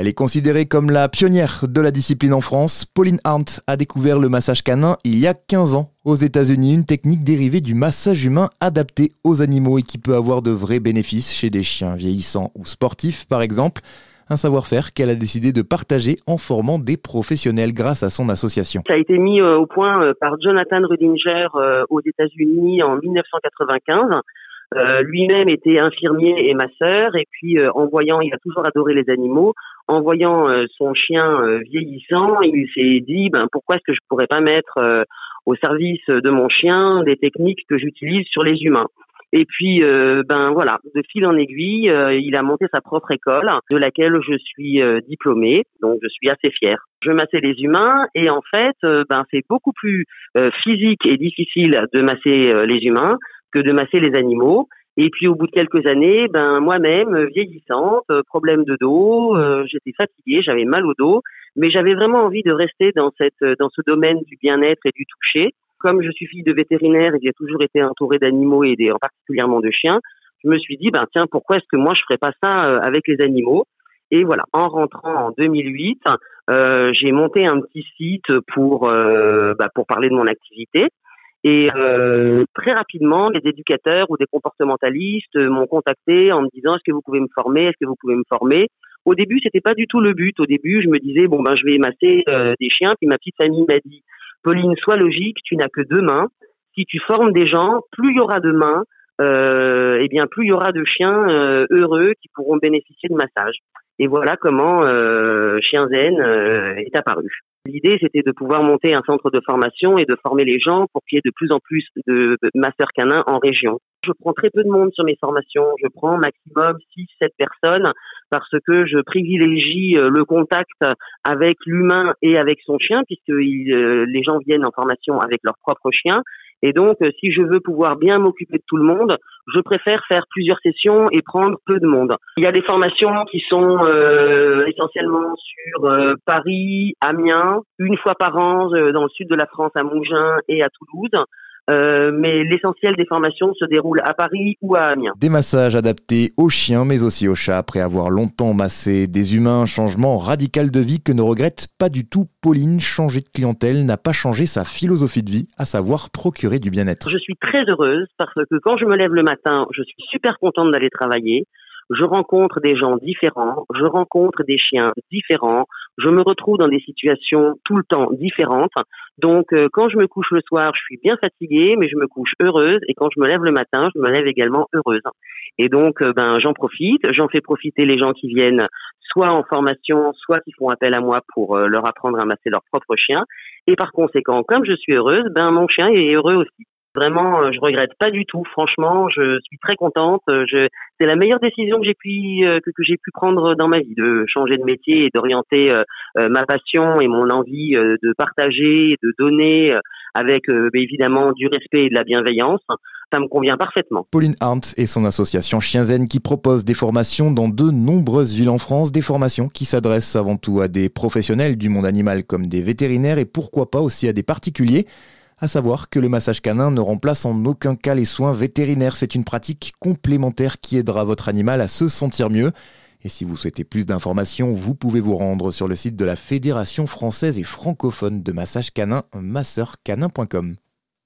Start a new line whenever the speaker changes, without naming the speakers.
Elle est considérée comme la pionnière de la discipline en France. Pauline Arndt a découvert le massage canin il y a 15 ans aux États-Unis, une technique dérivée du massage humain adapté aux animaux et qui peut avoir de vrais bénéfices chez des chiens vieillissants ou sportifs par exemple un savoir-faire qu'elle a décidé de partager en formant des professionnels grâce à son association.
Ça a été mis euh, au point euh, par Jonathan Rudinger euh, aux États-Unis en 1995. Lui-même était infirmier et masseur, et puis en voyant, il a toujours adoré les animaux, en voyant son chien vieillissant, il s'est dit, ben pourquoi est-ce que je pourrais pas mettre au service de mon chien des techniques que j'utilise sur les humains? Et puis, euh, ben voilà, de fil en aiguille, euh, il a monté sa propre école, de laquelle je suis euh, diplômée, donc je suis assez fière. Je massais les humains et en fait, ben c'est beaucoup plus physique et difficile de masser les humains que de masser les animaux. Et puis au bout de quelques années, ben moi-même vieillissante, problème de dos, j'étais fatiguée, j'avais mal au dos, mais j'avais vraiment envie de rester dans cette dans ce domaine du bien-être et du toucher. Comme je suis fille de vétérinaire et j'ai toujours été entourée d'animaux et des, particulièrement de chiens, je me suis dit, ben tiens, pourquoi est-ce que moi je ferais pas ça euh, avec les animaux? Et voilà, en rentrant en 2008, euh, j'ai monté un petit site pour euh, bah, pour parler de mon activité. Et euh, très rapidement, les éducateurs ou des comportementalistes m'ont contacté en me disant est-ce que vous pouvez me former? Est-ce que vous pouvez me former? Au début, c'était pas du tout le but. Au début, je me disais bon ben je vais émasser des chiens. Puis ma petite famille m'a dit Pauline, sois logique, tu n'as que deux mains. Si tu formes des gens, plus il y aura de mains, euh, eh bien plus il y aura de chiens euh, heureux qui pourront bénéficier de massage. Et voilà comment euh, Chien Zen euh, est apparu. L'idée, c'était de pouvoir monter un centre de formation et de former les gens pour qu'il y ait de plus en plus de masseurs canins en région. Je prends très peu de monde sur mes formations. Je prends maximum 6-7 personnes parce que je privilégie euh, le contact avec l'humain et avec son chien puisque euh, les gens viennent en formation avec leur propre chien et donc, euh, si je veux pouvoir bien m'occuper de tout le monde, je préfère faire plusieurs sessions et prendre peu de monde. Il y a des formations qui sont euh, essentiellement sur euh, Paris, Amiens, une fois par an dans le sud de la France, à Mougins et à Toulouse. Euh, mais l'essentiel des formations se déroule à Paris ou à Amiens.
Des massages adaptés aux chiens mais aussi aux chats après avoir longtemps massé des humains, changement radical de vie que ne regrette pas du tout Pauline. Changer de clientèle n'a pas changé sa philosophie de vie, à savoir procurer du bien-être.
Je suis très heureuse parce que quand je me lève le matin, je suis super contente d'aller travailler je rencontre des gens différents, je rencontre des chiens différents, je me retrouve dans des situations tout le temps différentes. Donc, euh, quand je me couche le soir, je suis bien fatiguée, mais je me couche heureuse. Et quand je me lève le matin, je me lève également heureuse. Et donc, euh, ben, j'en profite. J'en fais profiter les gens qui viennent soit en formation, soit qui font appel à moi pour euh, leur apprendre à masser leur propre chien. Et par conséquent, comme je suis heureuse, ben, mon chien est heureux aussi. Vraiment, je regrette pas du tout. Franchement, je suis très contente. Je, c'est la meilleure décision que j'ai pu euh, que, j'ai pu prendre dans ma vie de changer de métier et d'orienter euh, euh, ma passion et mon envie de partager, de donner avec évidemment du respect et de la bienveillance. Ça me convient parfaitement.
Pauline Arndt et son association Chien Zen qui propose des formations dans de nombreuses villes en France, des formations qui s'adressent avant tout à des professionnels du monde animal comme des vétérinaires et pourquoi pas aussi à des particuliers. À savoir que le massage canin ne remplace en aucun cas les soins vétérinaires. C'est une pratique complémentaire qui aidera votre animal à se sentir mieux. Et si vous souhaitez plus d'informations, vous pouvez vous rendre sur le site de la Fédération française et francophone de massage canin, masseurcanin.com.